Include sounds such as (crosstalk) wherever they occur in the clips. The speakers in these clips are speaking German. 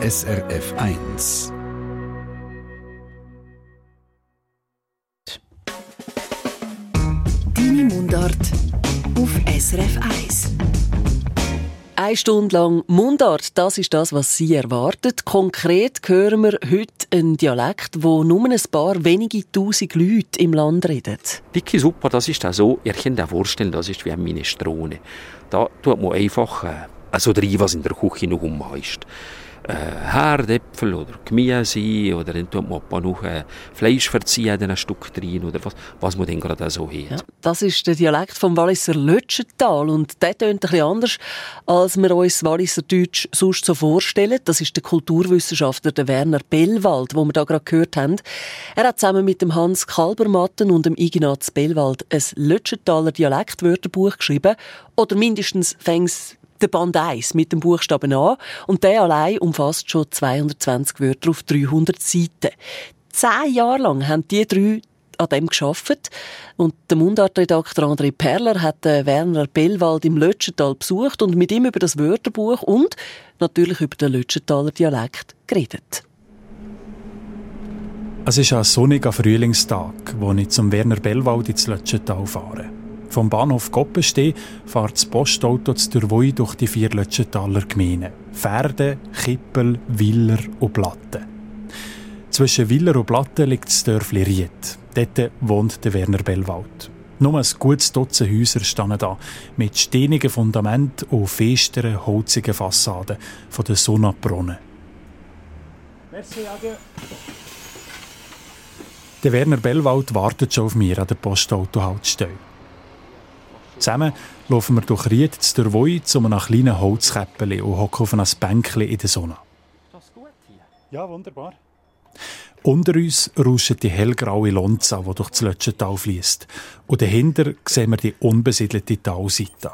SRF 1. Deine Mundart auf SRF 1. Eine Stunde lang Mundart, das ist das, was Sie erwartet. Konkret hören wir heute einen Dialekt, wo nur ein paar wenige tausend Leute im Land reden. Dicke Suppe, das ist auch so, ihr könnt euch vorstellen, das ist wie eine Minestrone. Da tut man einfach äh, also rein, was in der Küche noch umheisst äh, Herdäpfel oder Gemüse oder dann tut man noch äh, Fleisch verziehen, ein Stück drin oder was, was man dann gerade so hat. Ja, das ist der Dialekt vom Walliser Lötschental und der tönt ein bisschen anders, als wir uns Walliser Deutsch sonst so vorstellen. Das ist der Kulturwissenschaftler der Werner Bellwald, wo wir da gerade gehört haben. Er hat zusammen mit dem Hans Kalbermatten und dem Ignaz Bellwald ein Lötschentaler Dialektwörterbuch geschrieben oder mindestens fängs der Band 1 mit dem Buchstaben A und der allein umfasst schon 220 Wörter auf 300 Seiten. Zehn Jahre lang haben die drei an dem geschafft und der Mundartredakteur André Perler hat Werner Bellwald im Lötschental besucht und mit ihm über das Wörterbuch und natürlich über den Lötschentaler Dialekt geredet. Es ist ein sonniger Frühlingstag, wo ich zum Werner Bellwald ins Lötschental fahre. Vom Bahnhof Goppensteh fährt das Postauto zu Durwoi durch die vier Lötschentaler Gemeinden. Pferde, Kippel, Willer und Platten. Zwischen Willer und Platten liegt das Dörfli Ried. Dort wohnt der Werner Bellwald. Nur ein gutes Dutzend Häuser stehen da, mit steinigen Fundamenten und festeren, holzigen Fassaden von der Sonnabrunnen. Merci, Ade. Der Werner Bellwald wartet schon auf mir an der Postautohaltestelle. Zusammen laufen wir durch Ried zu der Woi zu einem kleinen Holzkäppeli und hocken auf einem Bänkchen in der Sonne. Ist das gut hier? Ja, wunderbar. Unter uns rauscht die hellgraue Lonza, die durch das Lötschental fließt. Und dahinter sehen wir die unbesiedelte Talseite.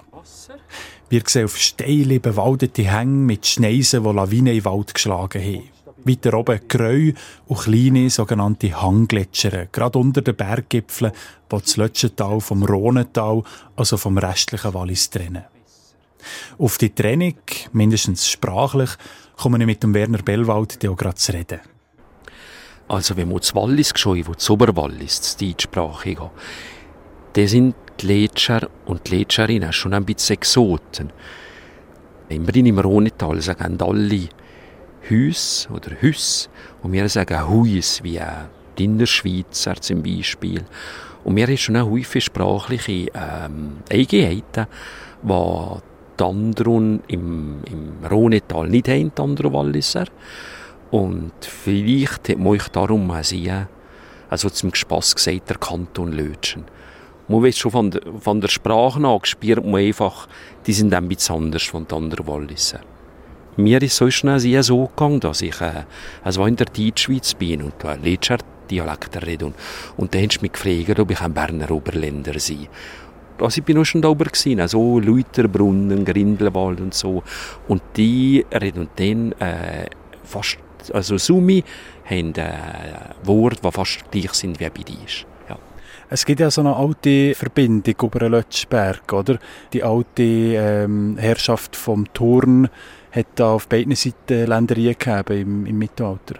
Wir sehen auf steile, bewaldete Hänge mit Schneisen, die Lawinen in den Wald geschlagen haben. Weiter oben Gräu und kleine sogenannte Hanggletscher, gerade unter den Berggipfeln, die das Lötschental vom Rhonental, also vom restlichen Wallis, trennen. Auf die Trennung, mindestens sprachlich, komme ich mit dem Werner Bellwald auch gerade zu reden. Also wenn man das Wallis geschaut, wo das Oberwallis, das deutschsprachige, da sind die Letscher und die Letscherinnen schon ein bisschen Exoten. Immerhin im Rhonental sagen alle, Hüs oder Hüs und wir sagen Huis, wie die Innerschweizer zum Beispiel. Und wir haben schon auch häufig sprachliche ähm, Eigenheiten, die die im, im Rhonetal nicht haben, die Walliser. Und vielleicht hat man euch darum auch sehen, also zum Spass gesagt, der Kanton Lötschen. Man weiß schon von der, von der Sprache nach, spürt man einfach, die sind ein bisschen anders von den Walliser mir ist so schnell sehr so gegangen, dass ich äh, also in der Deutschschweiz bin und da Letscher Dialekt rede. Und, und dann hast du mich gefragt, ob ich ein Berner Oberländer sei. Also ich bin auch schon da oben gewesen, also Leuterbrunnen, Grindelwald und so. Und die reden dann äh, fast, also Sumi haben äh, Worte, die fast gleich sind wie bei dir. Es gibt ja so eine alte Verbindung über den Lötschberg, oder? Die alte ähm, Herrschaft vom Turn hat da auf beiden Seiten Ländereien gegeben im, im Mittelalter.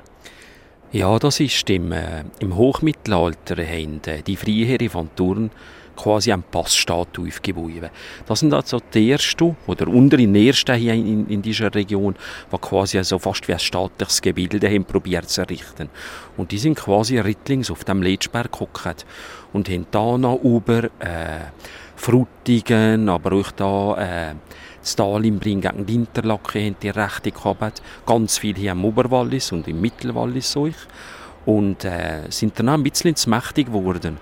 Ja, das ist im, äh, im Hochmittelalter haben äh, die Freiherren von Thurn quasi einen Passstaat aufgebaut. Das sind also die ersten, oder unter den ersten hier in, in dieser Region, die quasi also fast wie ein staatliches Gebilde haben probiert zu errichten. Und die sind quasi rittlings auf dem Letschberg geguckt und haben da noch über äh, Frutigen, aber auch da äh, Stalin die Interlaken haben die Rechte gehabt. Ganz viel hier im Oberwallis und im Mittelwallis so Und äh, sind dann auch ein bisschen zu mächtig geworden.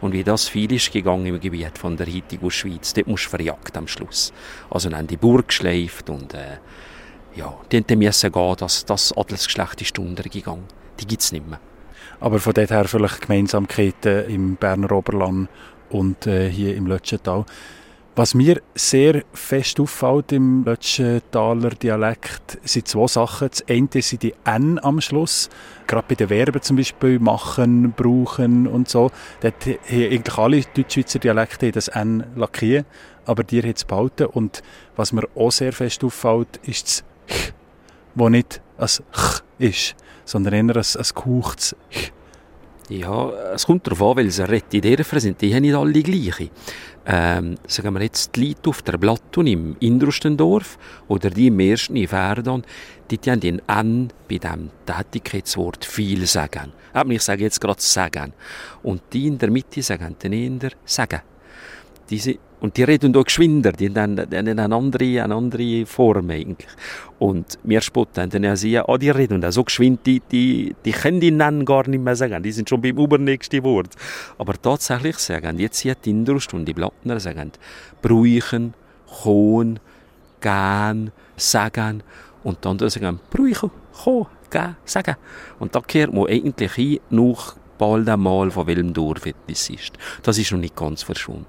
Und wie das viel ist gegangen im Gebiet von der heutigen Schweiz, dort musst du verjagt am Schluss. Also dann haben die Burg geschleift und äh, ja, die mussten gehen, dass das Adelsgeschlecht ist untergegangen. Die gibt es nicht mehr. Aber von dort her vielleicht Gemeinsamkeiten im Berner Oberland und äh, hier im Lötschental. Was mir sehr fest auffällt im Lötschentaler Dialekt, sind zwei Sachen. Das eine sind die N am Schluss. Gerade bei den Verben zum Beispiel machen, brauchen und so. Dort haben eigentlich alle Deutschschweizer Dialekte das N lackieren, aber dir hat es behalten. Und was mir auch sehr fest auffällt, ist das Ch, wo nicht ein Ch ist, sondern eher ein, ein gehauchtes Ch. Ja, es kommt darauf an, weil welche Rätidären sind. Die haben nicht alle gleiche. Ähm, sagen wir jetzt die Leute auf der Platte im Indrustendorf oder die im ersten in Verdon, die, haben den N bei dem Tätigkeitswort viel sagen. Aber ich sage jetzt gerade sagen. Und die in der Mitte sagen den eher sagen. Diese, und die reden auch geschwinder, die haben, die haben eine, andere, eine andere Form eigentlich. Und wir spotten dann ja sie, oh, die reden auch so geschwind, die, die, die können die Namen gar nicht mehr sagen, die sind schon beim übernächsten Wort. Aber tatsächlich sagen, jetzt hier die Indrust und die Blattner sagen, bräuchen, kommen, gehen, sagen, und dann sagen, bräuchen, kommen, gehen, sagen. Und da kehrt man eigentlich hin, noch bald einmal von welchem Dorf etwas ist. Das ist noch nicht ganz verschwunden.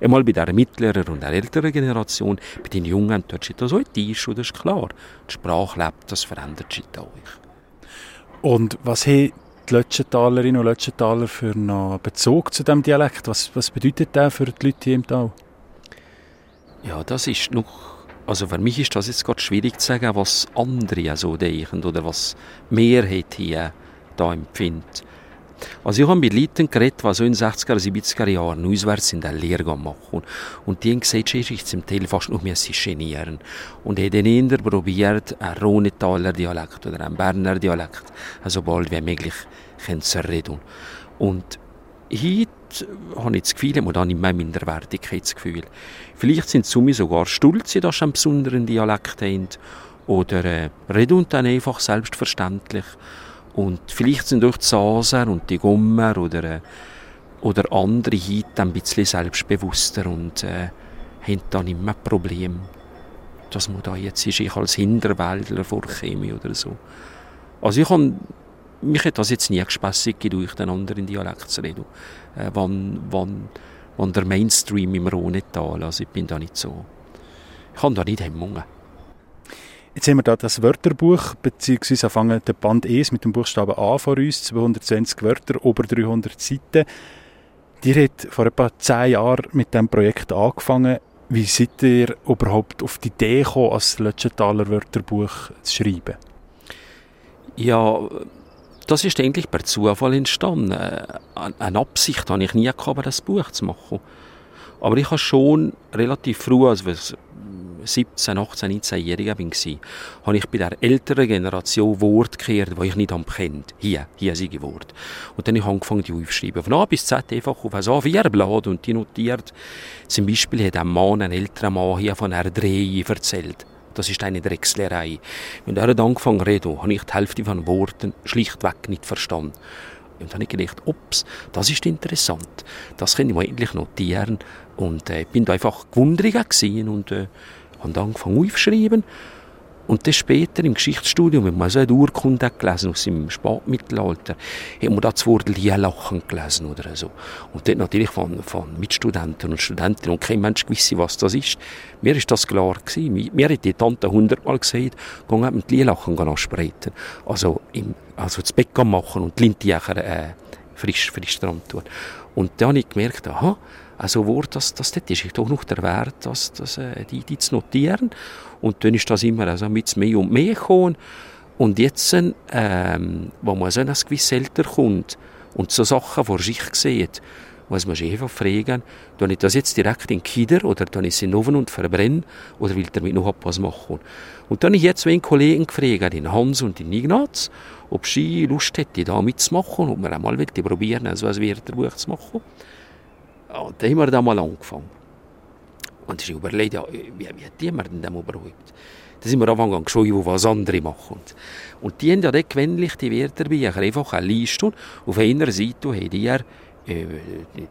Einmal bei der mittleren und der älteren Generation, bei den Jungen, dort steht das heute ist, das ist klar. Die Sprache lebt, das verändert sich auch. Und was haben die Lötschentalerinnen und Lötschentaler für einen Bezug zu diesem Dialekt? Was, was bedeutet der für die Leute hier im Tal? Ja, das ist noch also für mich ist das jetzt gerade schwierig zu sagen, was andere so denken oder was Mehrheit hier da empfindet. Also ich habe mit Leuten geredet, die so in den 60er, 70er Jahren auswärts in der Lehre machen. Und die haben gesagt, ich ich zum Teil fast noch mehr genieren. Und haben dann eher probiert, einen Rhonetaler Dialekt oder einen Berner Dialekt, so bald wie möglich zu reden. Und heute habe ich das Gefühl, man hat nicht mehr Minderwertigkeitsgefühl. Vielleicht sind sie sogar stolz, dass sie einen besonderen Dialekt haben. Oder äh, reden dann einfach selbstverständlich. Und vielleicht sind auch die Saser und die Gummer oder, äh, oder andere heute ein bisschen selbstbewusster und äh, haben dann immer Probleme, dass man da jetzt ist, ich als Hinterwäldler vorkäme oder so. Also ich habe mich hat das jetzt nie gespässig durch den anderen Dialekt zu reden, äh, wann, wann, wann der Mainstream im Rhonetal, also ich bin da nicht so, ich habe da nicht Hemmungen. Jetzt haben wir da das Wörterbuch, beziehungsweise fangen der Band E mit dem Buchstaben A vor uns, 220 Wörter, über 300 Seiten. Die hat vor etwa zehn Jahren mit diesem Projekt angefangen. Wie seid ihr überhaupt auf die Idee gekommen, als Lötschentaler Wörterbuch zu schreiben? Ja, das ist eigentlich per Zufall entstanden. Äh, eine Absicht hatte ich nie gehabt, das Buch zu machen. Aber ich habe schon relativ früh, also 17, 18, 19-Jähriger war, habe ich bei der älteren Generation Wort gekehrt, die ich nicht kennt. Hier, hier sind Wort. Und dann habe ich angefangen, die aufzuschreiben. Von A bis Z einfach auf ein A4-Blatt und die notiert. Zum Beispiel hat ein Mann, ein älterer Mann, hier von einer Dreh erzählt. Das ist eine Drechslerei. Und er hat angefangen reden, habe ich die Hälfte von Worten schlichtweg nicht verstanden. Und dann habe ich gedacht, ups, das ist interessant. Das kann ich mir endlich notieren. Und äh, bin da einfach gewundert und äh, habe angefangen aufzuschreiben. Und dann später im Geschichtsstudium, wenn man so eine Urkunde gelesen aus dem Spätmittelalter, hat man da das Wort Lielachen gelesen oder so. Und dort natürlich von, von Mitstudenten und Studentinnen und kein Mensch wisse, was das ist. Mir ist das klar gewesen. Mir hat die Tante hundertmal gesagt, geh mit Lielachen ansprechen. Also, im, also das Bett machen und die Lintiecher äh, frisch, frisch dran tun. Und dann habe ich gemerkt, aha, also Wort, das, das, das ist doch noch der Wert, das, das, äh, die, die zu notieren. Und dann ist das immer also mit mehr und mehr gekommen. Und jetzt, ähm, wo man so ein gewisses älter kommt und so Sachen vor sich sieht, muss man sich einfach fragen, tue ich das jetzt direkt in Kider oder tue ich es in Ofen und verbrenne oder will damit noch etwas machen? Und dann habe ich jetzt zwei Kollegen gefragt, den Hans und den Ignaz, ob sie Lust hätte, da mitzumachen, ob wir einmal probieren, also ein Wörterbuch zu machen. Ja, dann haben wir da mal angefangen. Und ich überlegt, ja, wie, wie tun wir denn das überhaupt? Da sind wir angefangen geschrieben, was andere machen. Und die haben ja dann gewöhnlich die Wörterbücher einfach eine Liste. Auf einer Seite haben die ja äh,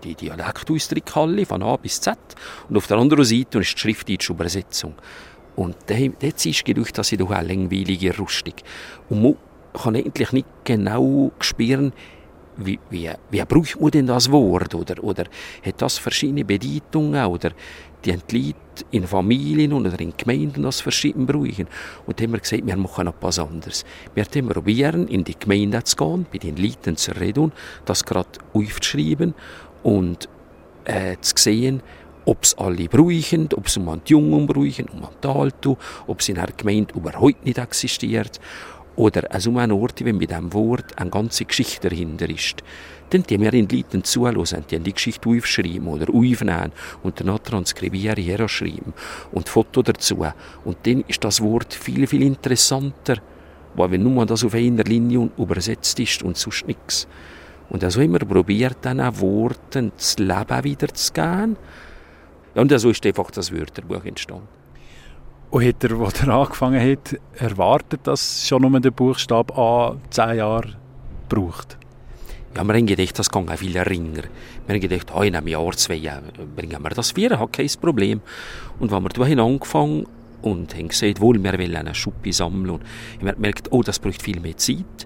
die Dialektausdrücke von A bis Z. Und auf der anderen Seite ist die schriftdeutsche Übersetzung. Und dort ist durch, dass sie doch eine langweilige Rustig. Und man kann eigentlich nicht genau spüren, wie, wie, wie braucht man denn das Wort? Oder, oder hat das verschiedene Bedeutungen? Oder die Leute in Familien oder in Gemeinden das verschieden brauchen. Und haben wir gesagt, wir machen etwas anderes. Wir haben probieren, in die Gemeinde zu gehen, bei den Leuten zu reden, das gerade aufzuschreiben und äh, zu sehen, ob es alle brauchen, ob es um die Jungen brauchen, um die Alten, ob es in einer Gemeinde überhaupt nicht existiert. Oder an so einem Ort, wenn mit diesem Wort eine ganze Geschichte dahinter ist. Dann die wir in die Leute zuhören, die die Geschichte aufschreiben oder aufnehmen und danach transkribieren, herschreiben und Foto dazu. Und dann ist das Wort viel, viel interessanter, weil wenn nur das auf einer Linie übersetzt ist und sonst nichts. Und also immer probiert, dann auch Worten das Leben wiederzugeben. Und so ist einfach das Wörterbuch entstanden. Und hat er, als er angefangen hat, erwartet, dass schon nur der Buchstabe A zehn Jahre braucht? Ja, wir haben gedacht, das geht auch viel ringer. Wir haben gedacht, oh, in einem Jahr, zwei Jahren bringen wir das wieder, hat kein Problem. Und wenn wir da angefangen und haben gesagt, wohl, wir wollen eine Schuppe sammeln und habe gemerkt, oh, das braucht viel mehr Zeit.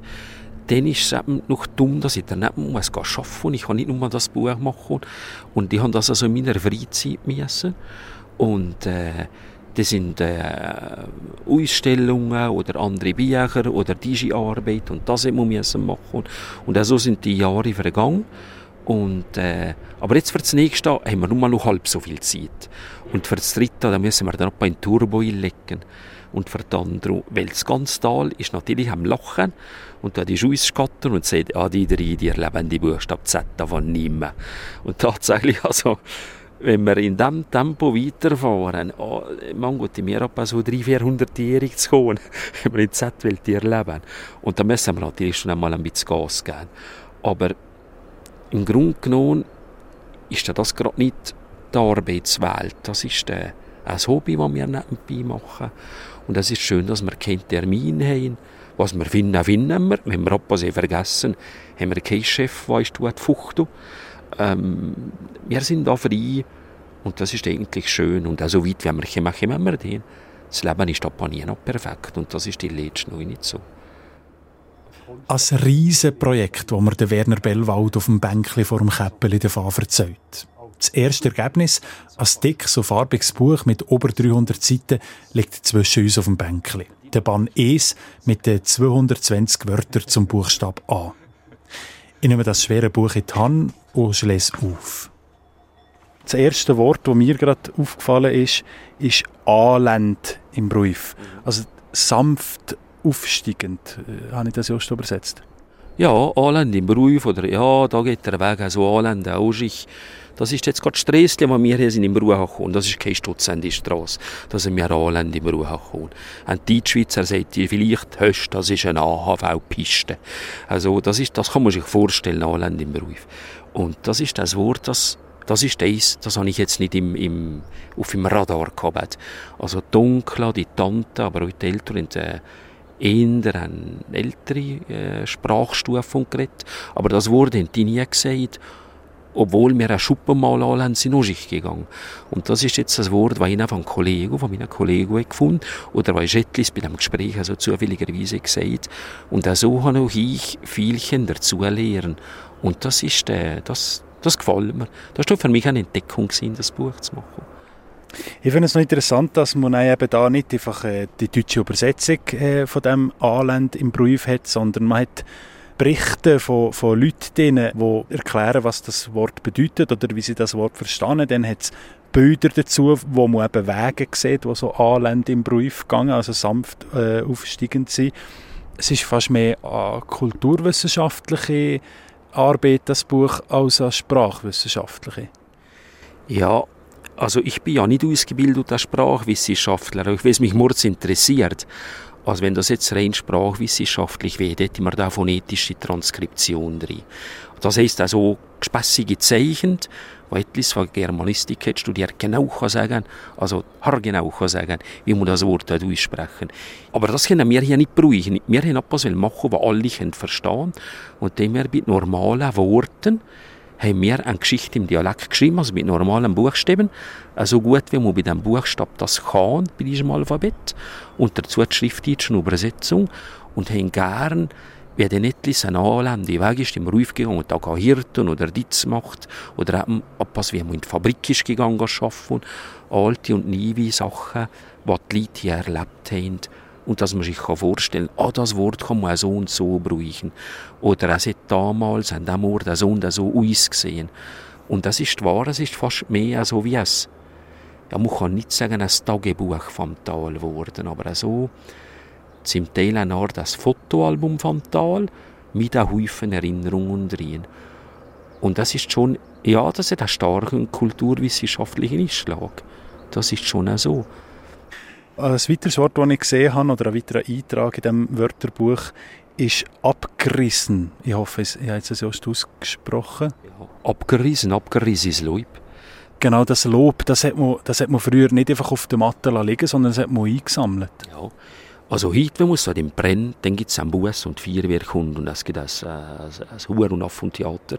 Dann ist es eben noch dumm, dass ich dann nicht muss arbeiten muss. Ich kann nicht nur das Buch machen. Und ich habe das also in meiner Freizeit müssen. Und äh, das sind äh, Ausstellungen oder andere Bücher oder diese Arbeit und das muss man machen. Und so sind die Jahre vergangen. Und, äh, aber jetzt für das nächste haben wir nur noch halb so viel Zeit. Und für das dritte, da müssen wir dann noch ein Turbo einlegen. Und für das andere, weil das ganze Tal ist natürlich am Lachen. Und da ist ausgeschattet und sagt, ah, die drei, die erleben die Buchstabe Z davon nicht mehr. Und tatsächlich, (laughs) also, wenn wir in diesem Tempo weiterfahren, oh, gut, mir etwa so 300, 400-jährig zu kommen, wenn wir in Z-Welt erleben. Und da müssen wir natürlich schon einmal ein bisschen Gas geben. Aber im Grunde genommen ist das gerade nicht die Arbeitswelt. Das ist ein Hobby, das wir nebenbei machen. Und es ist schön, dass wir keinen Termin haben. Was wir finden, finden wir. Wenn wir etwas vergessen, haben wir keinen Chef, der ist Fuchtel. Ähm, wir sind da frei und das ist eigentlich schön. Und auch so weit, wie wir kommen, kommen wir den. Das Leben ist aber nie noch perfekt und das ist die letzte noch nicht so. Ein riesiges Projekt, das mir Werner Bellwald auf dem Bänkchen vor dem Käppeli davon erzählt. Das erste Ergebnis, ein dickes und farbiges Buch mit über 300 Seiten, liegt zwischen uns auf dem Bänkchen. Der Band Es mit den 220 Wörtern zum Buchstab A. Ich nehme das schwere Buch in die Hand und lese auf. Das erste Wort, das mir gerade aufgefallen ist, ist «anlend» im Brief. Also sanft aufsteigend. Äh, habe ich das just übersetzt? Ja, «anlend» im Brief oder «ja, da geht der Weg, also «anlend» auch ich. Das ist jetzt gerade das Stresschen, das wir hier sind im Ruhe gekommen. Das ist keine Stutzende-Strasse. Da sind wir Anländ im Ruhe gekommen. Ein Deutschschweizer sagt ihr vielleicht, Hösch, das ist eine AHV-Piste. Also, das ist, das kann man sich vorstellen, Anländ im Beruf. Und das ist das Wort, das das ist das, das habe ich jetzt nicht im, im, auf dem Radar gehabt. Also dunkel, die Tante, aber auch die Eltern haben äh, eher eine ältere äh, Sprachstufe geredet. Aber das Wort haben die nie gesagt obwohl wir eine Schuppen mal haben, sind auch gegangen. Und das ist jetzt das Wort, das ich von einem Kollegen, von meinen Kollegen gefunden oder was etwas bei dem Gespräch also zufälligerweise gesagt und auch so habe auch ich vielchen dazu lernen. Und das ist, äh, das, das gefällt mir. Das war für mich eine Entdeckung, das Buch zu machen. Ich finde es noch interessant, dass man eben da nicht einfach äh, die deutsche Übersetzung äh, von dem Anland im Brief hat, sondern man hat Berichte von, von Leuten drin, die erklären, was das Wort bedeutet oder wie sie das Wort verstehen. Dann hat es Bilder dazu, wo man eben Wege sieht, die so anlände im Brief gehen, also sanft äh, aufsteigend sind. Es ist fast mehr eine kulturwissenschaftliche Arbeit, das Buch, als eine sprachwissenschaftliche. Ja, also ich bin ja nicht ausgebildet als Sprachwissenschaftler, ich weiß mich mords interessiert. Also wenn das jetzt rein sprachwissenschaftlich wäre, hätte man da phonetische Transkription drin. Das heisst also gespässige Zeichen, wo etwas von Germanistik hat studiert, genau kann sagen, also haargenau kann sagen, wie man das Wort aussprechen Aber das können wir hier nicht brauchen. Wir haben etwas machen, was alle verstehen Und dem wir mit normalen Worten haben wir eine Geschichte im Dialekt geschrieben, also mit normalen Buchstaben, so gut wie man bei dem Buchstab das kann, bei diesem Alphabet, und dazu die schriftdeutsche Übersetzung, und haben gern, wie der Nettlis ein Anländer Weg ist, im Ruf gegangen und da Hirten oder Ditz macht, oder eben etwas, wie man in die Fabrik ist gegangen, arbeiten, alte und neue Sachen, die die Leute hier erlebt haben, und dass man sich vorstellen kann, ah, das Wort kann man so und so brauchen. Oder es hat damals an diesem Ort so und so ausgesehen. Und das ist wahr, es ist fast mehr so wie es, ja, man kann nicht sagen, ein Tagebuch vom Tal geworden, aber so zum Teil eine Art das Fotoalbum vom Tal mit einem Haufen Erinnerungen drin. Und das ist schon, ja, das hat einen starken kulturwissenschaftlichen Einschlag. Das ist schon so. Ein weiteres Wort, das ich gesehen habe, oder ein weiterer Eintrag in diesem Wörterbuch, ist abgerissen. Ich hoffe, ich habe es so ausgesprochen. Ja, abgerissen, abgerissen ist Lob. Genau, das Lob, das hat, man, das hat man früher nicht einfach auf der Matte liegen sondern das hat man eingesammelt. Ja. Also heute, wenn man so im Brenn, dann gibt es einen Bus und Feuerwehr und es gibt ein, ein, ein Huren- und Affentheater.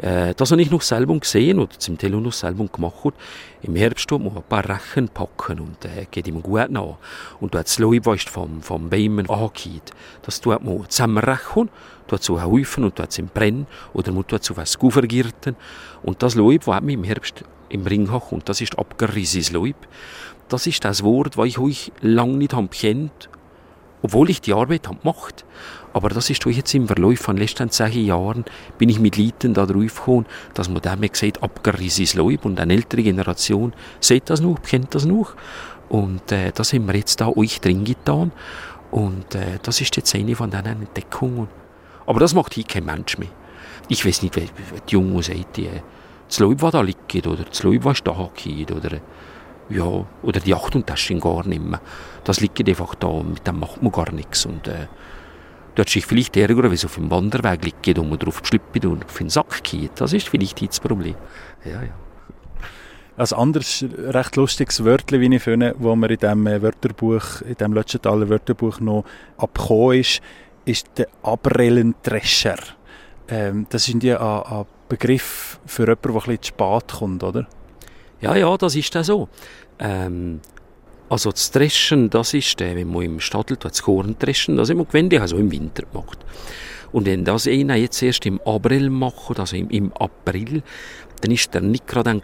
Äh, das habe ich noch selber gesehen oder zum Teil noch selber gemacht. Im Herbst muss man ein paar Rechen packen und äh, geht ihm gut nach. Und das Leib, vom, vom Bäumen angeht, das tut man zusammenrechen, tut so Häufen und tut es im Brenn oder man tut so was Guvergirten. Und das Leib, das man im Herbst im Ring kommt, das ist abgerissenes Leib. Das ist das Wort, das ich euch lange nicht habe obwohl ich die Arbeit habe gemacht aber das ist jetzt im Verlauf von den letzten zehn Jahren, bin ich mit Leuten da drauf gekommen, dass man dem gesagt abgerissenes Leib und eine ältere Generation sieht das noch, kennt das noch. Und äh, das haben wir jetzt da euch drin getan. Und äh, das ist jetzt eine von diesen Entdeckungen. Aber das macht hier kein Mensch mehr. Ich weiß nicht, wie, die Jungen sagen, die, das Leib, das da liegt, oder das Leib, was da geht, oder, ja, oder die Achtung-Tasche gar nicht mehr. Das liegt einfach da, mit dem macht man gar nichts. Und, äh, hättest dich vielleicht ärgern, wenn es auf dem Wanderweg liegt und man drauf geschlüppt und auf den Sack geht. Das ist vielleicht das Problem. Ja, ja. Ein anderes recht lustiges Wörtchen, wie ich finde, das mir in diesem Wörterbuch, in diesem Lötschenthaler Wörterbuch noch abgekommen ist, ist der Abrellentrescher. Ähm, das ist ein Begriff für jemanden, der ein bisschen zu spät kommt, oder? Ja, ja, das ist auch so. Ähm, also das Dreschen, das ist, äh, wenn man im Stadel das Korn dreschen, das immer gewöhnlich, also im Winter macht. Und wenn das einer jetzt erst im April macht, also im, im April, dann ist der nicht gerade ein.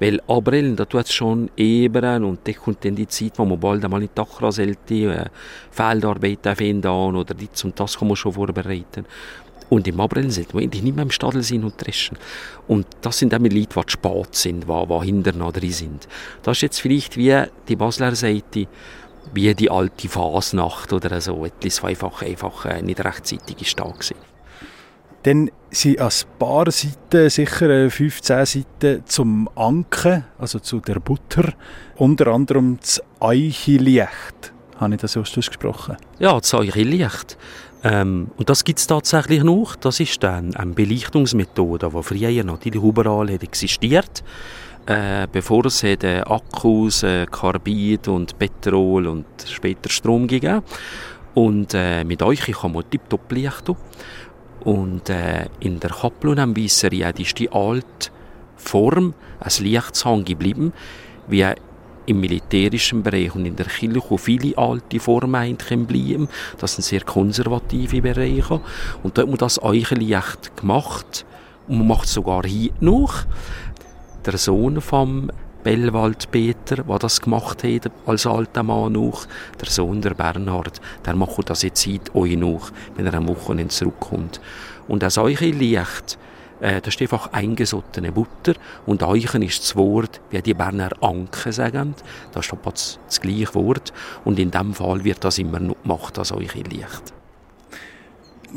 Weil April, da tut es schon eben und da kommt dann die Zeit, wo man bald einmal in die Dachraselte, äh, Feldarbeit fängt an oder dies und das kann man schon vorbereiten. Und im April sollte man eigentlich nicht mehr im Stadel sein und dreschen. Und das sind auch Leute, die spät sind, die, die hinter noch drin sind. Das ist jetzt vielleicht wie die Basler Seite, wie die alte Fasnacht oder so. Etwas, einfach, einfach äh, nicht rechtzeitig ist da gewesen. Dann sind ein paar Seiten, sicher 15 äh, Seiten zum Anken, also zu der Butter. Unter anderem das Eichelicht. Habe ich das so ausgesprochen? Ja, das Eichelicht. Ähm, und das gibt es tatsächlich noch. Das ist dann eine Belichtungsmethode, die früher natürlich überall hat existiert äh, bevor es hat, äh, Akkus, äh, Carbid und Petrol und später Strom gegeben Und äh, mit euch kann man tiptop lichten. Und äh, in der Kaplananweisserie ist die alte Form als Lichtshang geblieben, wie im militärischen Bereich und in der Kirche viele alte Formen bleiben. Das sind sehr konservative Bereiche. Und da hat man das Eichenlicht gemacht. Und man macht es sogar hier noch. Der Sohn vom Bellwald Peter, der das gemacht hat, als alter Mann noch, der Sohn der Bernhard, der macht das jetzt seit euch noch, wenn er am Wochenende zurückkommt. Und das Eichenlicht, äh, das ist einfach eingesottene Butter und Eichen ist das Wort, wie die Berner Anke sagen. Das ist das, gleiche Wort und in dem Fall wird das immer noch gemacht, das Eichenlicht.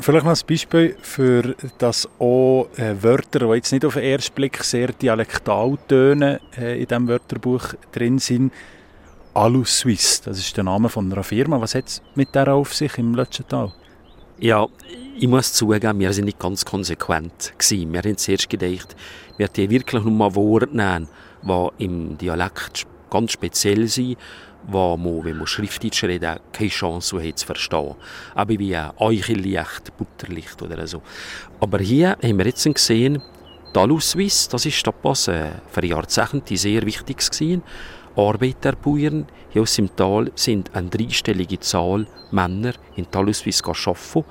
Vielleicht noch ein Beispiel für das auch äh, Wörter, die jetzt nicht auf den ersten Blick sehr dialektal tönen, äh, in diesem Wörterbuch drin sind. Alu Suisse, das ist der Name von einer Firma. Was hat es mit der auf sich im letzten Tal? Ja, ich muss zugeben, wir sind nicht ganz konsequent gewesen. Wir haben zuerst gedacht, wir hätten wirklich nur mal Worte nehmen, die im Dialekt ganz speziell sind, wo man, wenn man Schriftdeutsch redet, keine Chance hat zu verstehen. Aber wie Eichellicht, Butterlicht oder so. Aber hier haben wir jetzt gesehen, Taluswiss, das ist etwas für Jahrzehnte sehr wichtig gewesen. Arbeiterbauern hier aus dem Tal sind eine dreistellige Zahl Männer in Taluswiss arbeiten.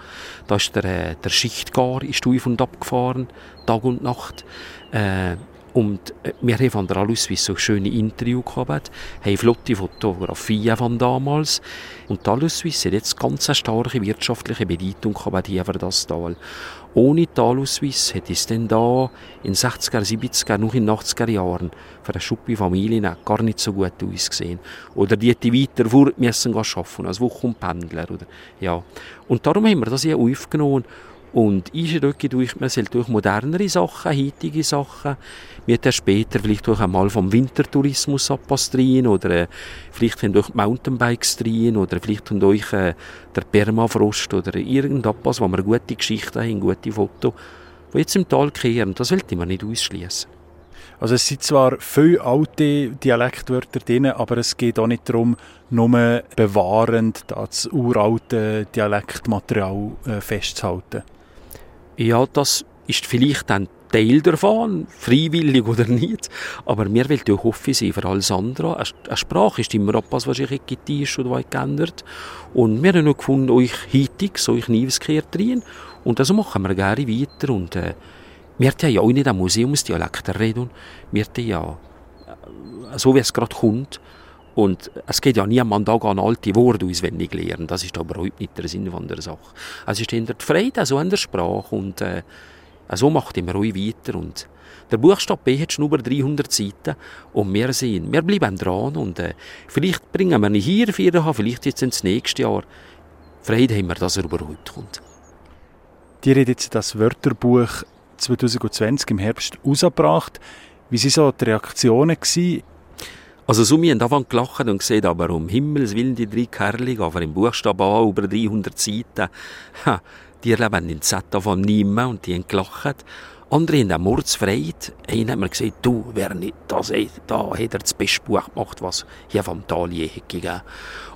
Da ist der, äh, der Schichtgar ist auf und ab gefahren, Tag und Nacht. Äh, Und äh, wir haben von der Aluswiss so schöne Interview gehabt, haben flotte Fotografien von damals. Und die hat jetzt ganz eine starke wirtschaftliche Bedeutung gehabt hier für das Tal. Ohne die Aluswiss hätte es denn da in 60er, 70er, noch in 80er Jahren für eine Schuppi Familie gar nicht so gut ausgesehen. Oder die hätte weiter vor müssen arbeiten, als Wochenpendler. Oder, ja. Und darum haben wir das hier aufgenommen und einrücken durch, man soll durch modernere Sachen, heutige Sachen, wird er später vielleicht durch einmal vom Wintertourismus abpasst rein, oder äh, vielleicht durch Mountainbikes rein, oder vielleicht durch äh, der Permafrost, oder irgendetwas, wo wir gute Geschichten haben, gute Fotos, die jetzt im Tal kehren. Das wollte man nicht ausschließen. Also es sind zwar viele alte Dialektwörter drin, aber es geht auch nicht darum, nur bewahrend das uralte Dialektmaterial äh, festzuhalten. Ja, das ist vielleicht ein Teil davon, freiwillig oder nicht. Aber wir wollen auch offen sein für alles andere. Eine Sprache ist immer etwas, was sich ist oder geändert. Und wir haben gefunden, euch heutig, so euch Nieveskehrt rein. Und das machen wir gerne weiter. Und äh, wir haben ja auch nicht ein Museumsdialekt reden. Wir haben ja, äh, so wie es gerade kommt, und es geht ja niemand auch an alte Worte auswendig lernen. Das ist aber überhaupt nicht der Sinn von der Sache. Es ist in der Freude, so in der Sprache. Und äh, so macht immer ruhig weiter. Und der Buchstabe B hat schon über 300 Seiten. Und wir sehen, wir bleiben dran. Und äh, vielleicht bringen wir ihn hier für vielleicht jetzt ins nächste Jahr. Freude haben wir, dass er überhaupt kommt. Die hat jetzt das Wörterbuch 2020 im Herbst rausgebracht. Wie waren so die Reaktionen? Gewesen? Also so, haben davon gelacht und gesehen, aber um Himmels Willen, die drei Kerle, aber im Buchstaben A über 300 Seiten, ha, die erleben den Z davon nicht mehr und die haben gelacht. Andere haben auch Mordsfreude. Einer hat mir gesagt, du, wer nicht das, ey, da hat er das beste Buch gemacht, was hier vom Tal je gegeben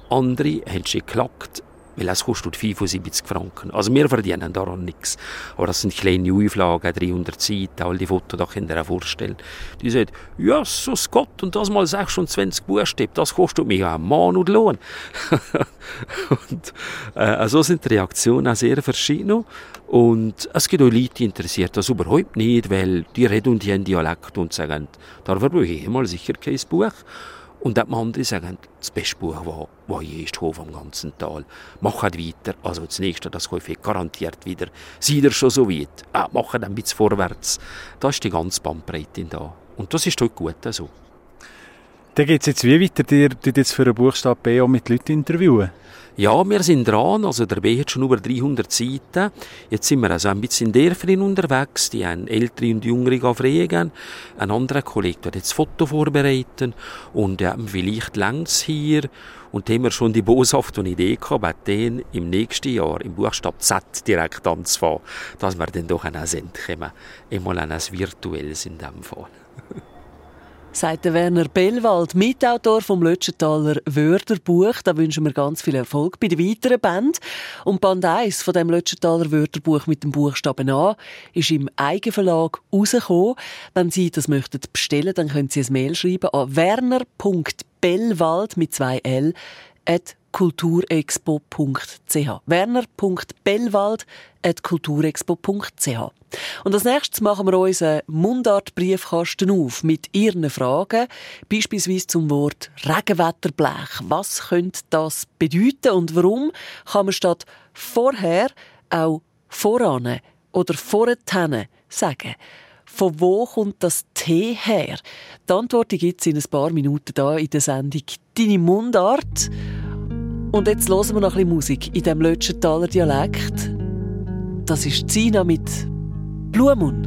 Andere haben schon geklagt, weil es kostet 75 Franken. Also wir verdienen daran nichts. Aber das sind kleine Auflagen, 300 Seiten, all die Fotos, da könnt ihr euch vorstellen. Die sagen, ja, so Gott, und das mal 26 Buchstaben, das kostet mich einen Mann und Lohn. (laughs) und äh, so sind die Reaktionen auch sehr verschieden. Und es gibt auch Leute, die interessiert das überhaupt nicht, weil die reden und die Dialekt und sagen, da brauche ich mal sicher kein Buch. Und dann andere sagen, das beste Buch, das, das je ist vom ganzen Tal. Mach halt weiter. Also das nächste, das kaufe ich garantiert wieder. Seid ihr schon so weit? Ah, mach ein bisschen vorwärts. Da ist die ganze Bandbreite da. Und das ist doch gut so. Also. Dann geht es jetzt wie weiter? Dir jetzt für einen Buchstabe B auch mit Leuten interviewen? Ja, wir sind dran. Also der B hat schon über 300 Seiten. Jetzt sind wir also ein bisschen Dörfern unterwegs. Die haben ältere und jüngere fragen. Ein anderer Kollege hat jetzt Foto vorbereitet. Und ja, vielleicht längst hier. Und da haben wir schon die boshafte Idee gehabt, den im nächsten Jahr im Buchstabe Z direkt anzufangen, dass wir dann doch an ein Send kommen. Einmal an ein virtuelles in dem Fall (laughs) sagt Werner Bellwald, Mitautor vom Lötschentaler Wörterbuch. Da wünschen wir ganz viel Erfolg bei der weiteren Band. Und Band 1 von dem Lötschentaler Wörterbuch mit dem Buchstaben A ist im Eigenverlag rausgekommen. Wenn Sie das möchten bestellen, dann können Sie ein Mail schreiben an werner.bellwald mit zwei L at kulturexpo.ch. werner.bellwald.kulturexpo.ch. Und als nächstes machen wir unseren Mundart-Briefkasten auf mit Ihren Fragen, beispielsweise zum Wort Regenwetterblech. Was könnte das bedeuten und warum kann man statt vorher auch voran oder vorhin sagen? Von wo kommt das T her? Die Antwort gibt es in ein paar Minuten da in der Sendung «Deine Mundart». Und jetzt hören wir noch ein bisschen Musik in diesem Lötschentaler Dialekt. Das ist Zina mit Blumen.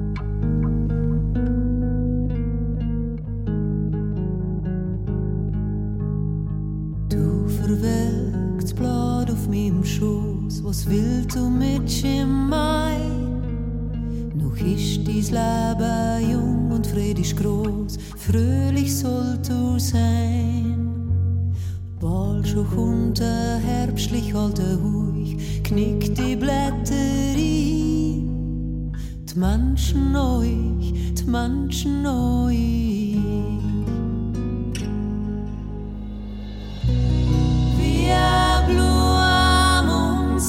Du verwelktes Blatt auf meinem Schoß, was willst du mit im Mai? Noch ist dein Leben jung und friedisch groß, fröhlich sollst du sein. Bald schon kommt der herbstlich alte Huch, knickt die Blätter ein. Die Menschen euch, die Menschen euch. Wie ein Blumen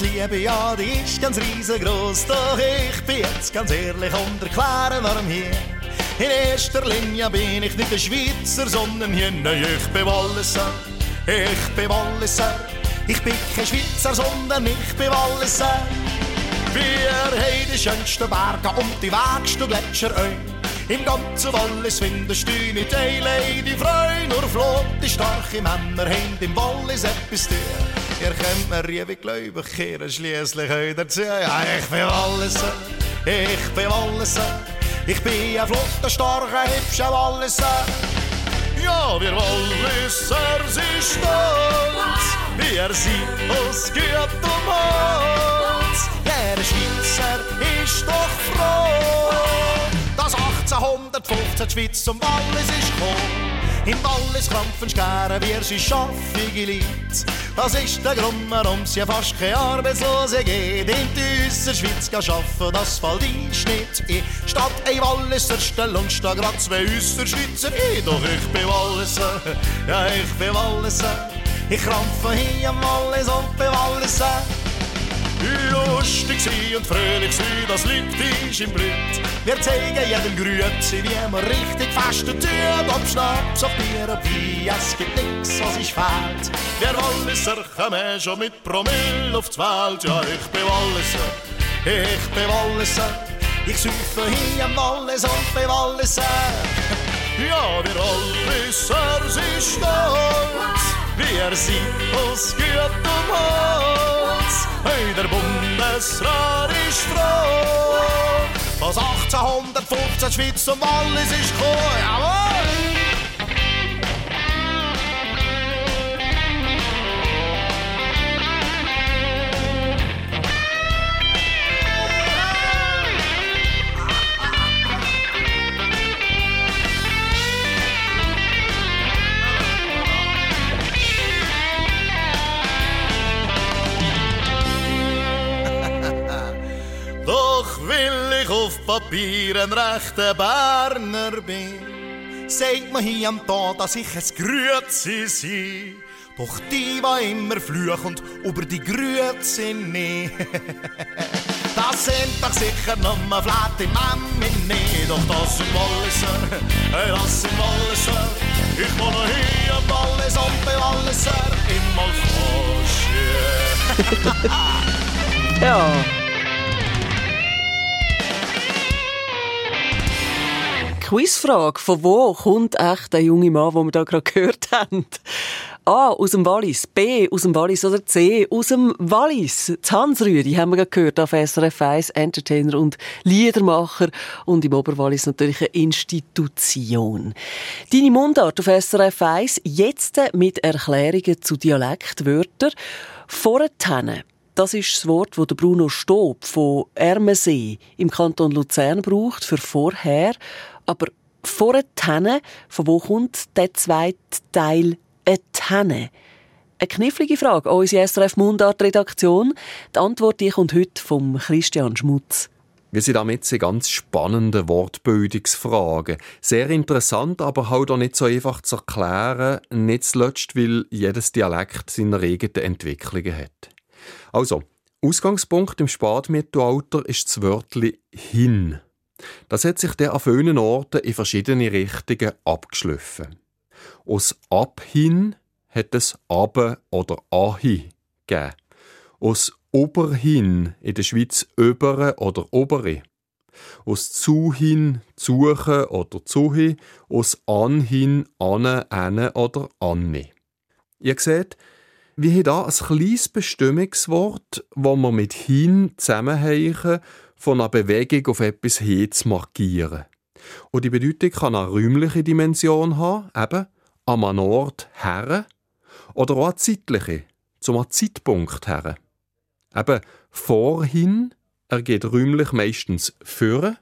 Liebe, ja, die ist ganz riesengroß. Doch ich bin jetzt ganz ehrlich und erkläre, warum hier. In erster Linie bin ich nicht ein Schweizer, sondern hier, ich bin Walliser. Ich bin Walliser. Ich bin kein Schweizer, sondern ich bin Walliser. Wir haben die schönsten Berge und die wegsten Gletscher. Im ganzen Wallis findest du nicht eine Lady Freu, nur flotte, starke Männer haben im Wallis etwas tun. Ihr könnt mir ewig gläubig kehren, schliesslich euch dazu. Ja, ich bin Walliser, ich bin Walliser. Ich bin ein flotter, starker, hübscher Walliser. Ja, wir Walliser sind stolz, wir sind aus gutem Holz. Der Schweizer ist doch froh, dass 1815 die Schweiz zum Wallis ist gekommen. Im Wallis krampfen Scheren, wir sind schaffige Leute. Das ist der Grund, warum ja fast keine Arbeitslose geht. In dieser Schweiz arbeiten, das fällt uns nicht ein. Statt ein Walliser Stelle und stehen grad zwei Äusser Schweizer ein. Doch ich bin Walliser, ja ich bin Walliser. Ich krampfe hier am Wallis und bin Walliser. Lustig sein und fröhlich sein, das liegt uns im Blut. Wir zeigen jedem Grüezi, wie man richtig feste tut. Ob Schnaps, ob Bier, ob Wein, es gibt nix, was ich fehlt. Wir Walliser kommen schon mit Promille aufs Welt. Ja, ich bin Walliser, ich bin Walliser. Ich säufe hier am Wallis und bin Walliser. (laughs) Ja, wir Walliser sind stolz. Wir sind aus gutem Holz. Hey, der Bundesrat ist froh. Was 1815 Schweiz und Wallis ist gekommen. Jawohl! Weil ich auf Papier ein rechter Berner bin. Sagt man hier am Tag, dass ich ein Grüezi sei. Doch die, war immer fluchen über die Grüezi nicht. (laughs) Das sind doch sicher nur flatte Mami, nee, doch das sind Walliser, hey, das sind Walliser. Ich wohne hier am Wallis und bei Walliser immer falsch. (laughs) Ja. Quizfrage. Von wo kommt echt der junge Mann, den wir da gerade gehört haben? A. Aus dem Wallis. B. Aus dem Wallis. Oder C. Aus dem Wallis. Rüdi haben wir gerade gehört auf SRF 1. Entertainer und Liedermacher. Und im Oberwallis natürlich eine Institution. Deine Mundart auf SRF 1. Jetzt mit Erklärungen zu Dialektwörtern. Vorher das ist das Wort, das Bruno Stob von Ermensee im Kanton Luzern braucht für vorher. Aber vorher, von wo kommt der zweite Teil eine Tenne? Eine knifflige Frage an unsere SRF Mundart-Redaktion. Die Antwort die kommt heute vom Christian Schmutz. Wir sind damit eine ganz spannende Wortbildungsfrage. Sehr interessant, aber halt auch nicht so einfach zu erklären. Nicht zuletzt, weil jedes Dialekt seine eigenen Entwicklungen hat. Also, Ausgangspunkt im Spätmittelalter ist das Wörtli hin. Das hat sich dann an vielen Orten in verschiedene Richtungen abgeschliffen. Aus abhin hat es abe oder ahi gegeben. Aus oberhin in der Schweiz öbere oder obere. Aus zuhin zuche oder zuhi. Aus anhin ane, ane oder anne. Ihr seht, wir haben hier ein kleines Bestimmungswort, das wir mit hin zusammenhängen, von einer Bewegung auf etwas hin zu markieren. Und die Bedeutung kann eine räumliche Dimension haben, eben an einem Ort her, oder auch eine zeitliche, zum Zeitpunkt her. Eben vorhin ergeht räumlich meistens für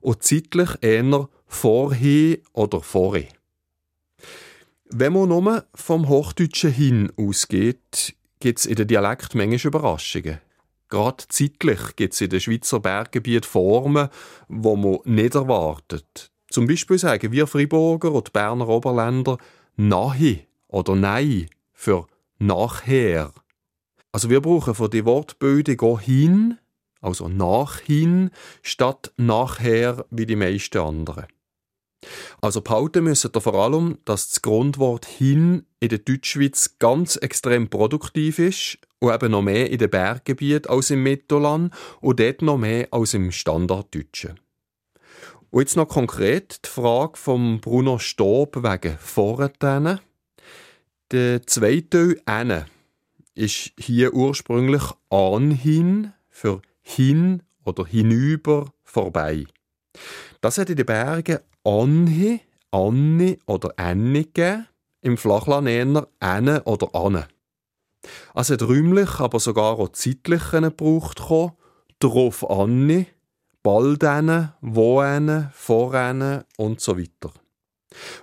und zeitlich eher vorhin oder vorhin. Wenn man nur vom Hochdeutschen hin ausgeht, gibt es in den Dialekt manchmal Überraschungen. Gerade zeitlich gibt es in den Schweizer Berggebieten Formen, wo man nicht erwartet. Zum Beispiel sagen wir Friburger und Berner Oberländer «nahi» oder «nei» für «nachher». Also wir brauchen für die Wortbildung auch «hin», also «nachhin», statt «nachher» wie die meisten anderen. Also behalten müssen wir vor allem, dass das Grundwort hin in der Deutschschweiz ganz extrem produktiv ist und eben noch mehr in den Berggebieten als im Mittelland und dort noch mehr als im Standarddeutschen. Und jetzt noch konkret die Frage von Bruno Stob wegen vorher. Der zweite Teil ist hier ursprünglich anhin für hin oder hinüber vorbei. Das hat in den Bergen Anhi, Anni oder Enni gegeben, im Flachland eher Enne oder Anne. Also hat räumlich, aber sogar auch zeitlich gebraucht drauf Anni, bald ene, wo ene, vor ene und so weiter.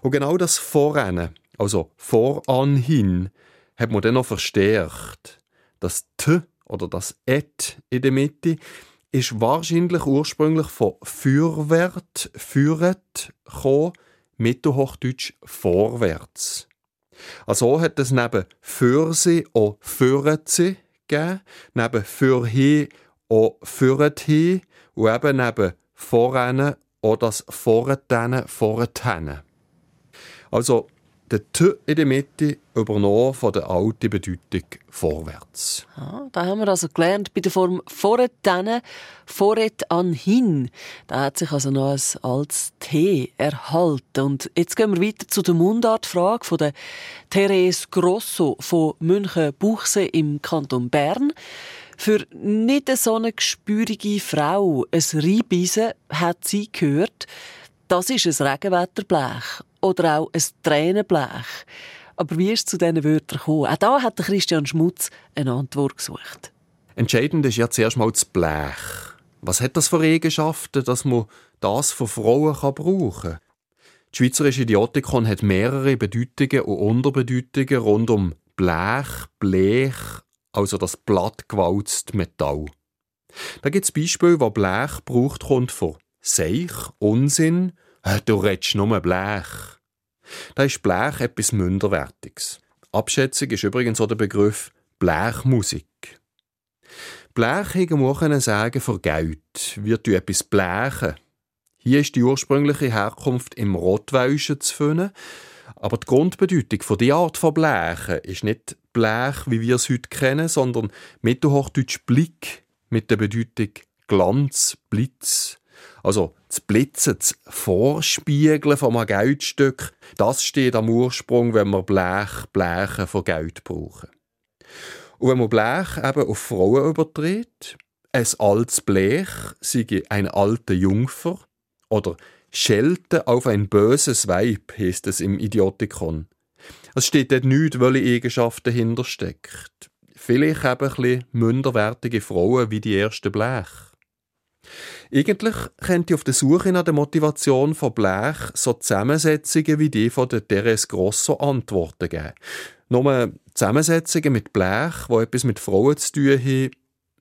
Und genau das vor ene, also voran hin, hat man dann noch verstärkt. Das T oder das Et in der Mitte ist wahrscheinlich ursprünglich von Fürwert, Führet gekommen, Mittelhochdeutsch vorwärts. Also hat es neben Fürse auch Fürze gegeben, neben Fürhe auch Fürete und eben neben Vorrennen auch das Vorrennen, Vorrennen. Also der T in der Mitte übernommen von der alten Bedeutung vorwärts. Ah, da haben wir also gelernt, bei der Form vorret dann, vorret an hin. Da hat sich also noch ein altes T erhalten. Und jetzt gehen wir weiter zu der Mundartfrage von der Therese Grosso von München-Buchse im Kanton Bern. Für nicht so eine gespürige Frau, ein Reibisen, hat sie gehört, das ist ein Regenwetterblech oder auch ein Tränenblech. Aber wie ist es zu diesen Wörtern gekommen? Auch da hat Christian Schmutz eine Antwort gesucht. Entscheidend ist ja zuerst mal das Blech. Was hat das für Eigenschaften, dass man das von Frauen kann brauchen kann? Die Schweizerische Idiotikon hat mehrere Bedeutungen und Unterbedeutungen rund um Blech, Blech, also das blattgewalzte Metall. Da gibt es Beispiele, wo Blech gebraucht kommt von Seich, Unsinn, äh, du redest nur Blech. Da ist Blech etwas Minderwertiges. Abschätzung ist übrigens auch der Begriff Blechmusik. Blech auch sagen für Geld. Wir tun etwas blechen. Hier ist die ursprüngliche Herkunft im Rotwäuschen zu finden. Aber die Grundbedeutung von dieser Art von Blechen ist nicht Blech, wie wir es heute kennen, sondern mittelhochdeutsch Blick mit der Bedeutung Glanz, Blitz. Also das Blitzen, das Vorspiegeln von einem Geldstück, das steht am Ursprung, wenn wir Blech, Blechen von Geld brauchen. Und wenn man Blech eben auf Frauen übertritt, ein altes Blech sei ein alter Jungfer oder Schelte auf ein böses Weib, heißt es im Idiotikon. Es steht dort nichts, welche Eigenschaft dahinter steckt. Vielleicht eben ein bisschen minderwertige Frauen wie die ersten Blech. Eigentlich könnte auf der Suche nach der Motivation von Blech so Zusammensetzungen wie die von der Therese Grosso Antworten geben. Nur Zusammensetzungen mit Blech, die etwas mit Frauen zu tun haben,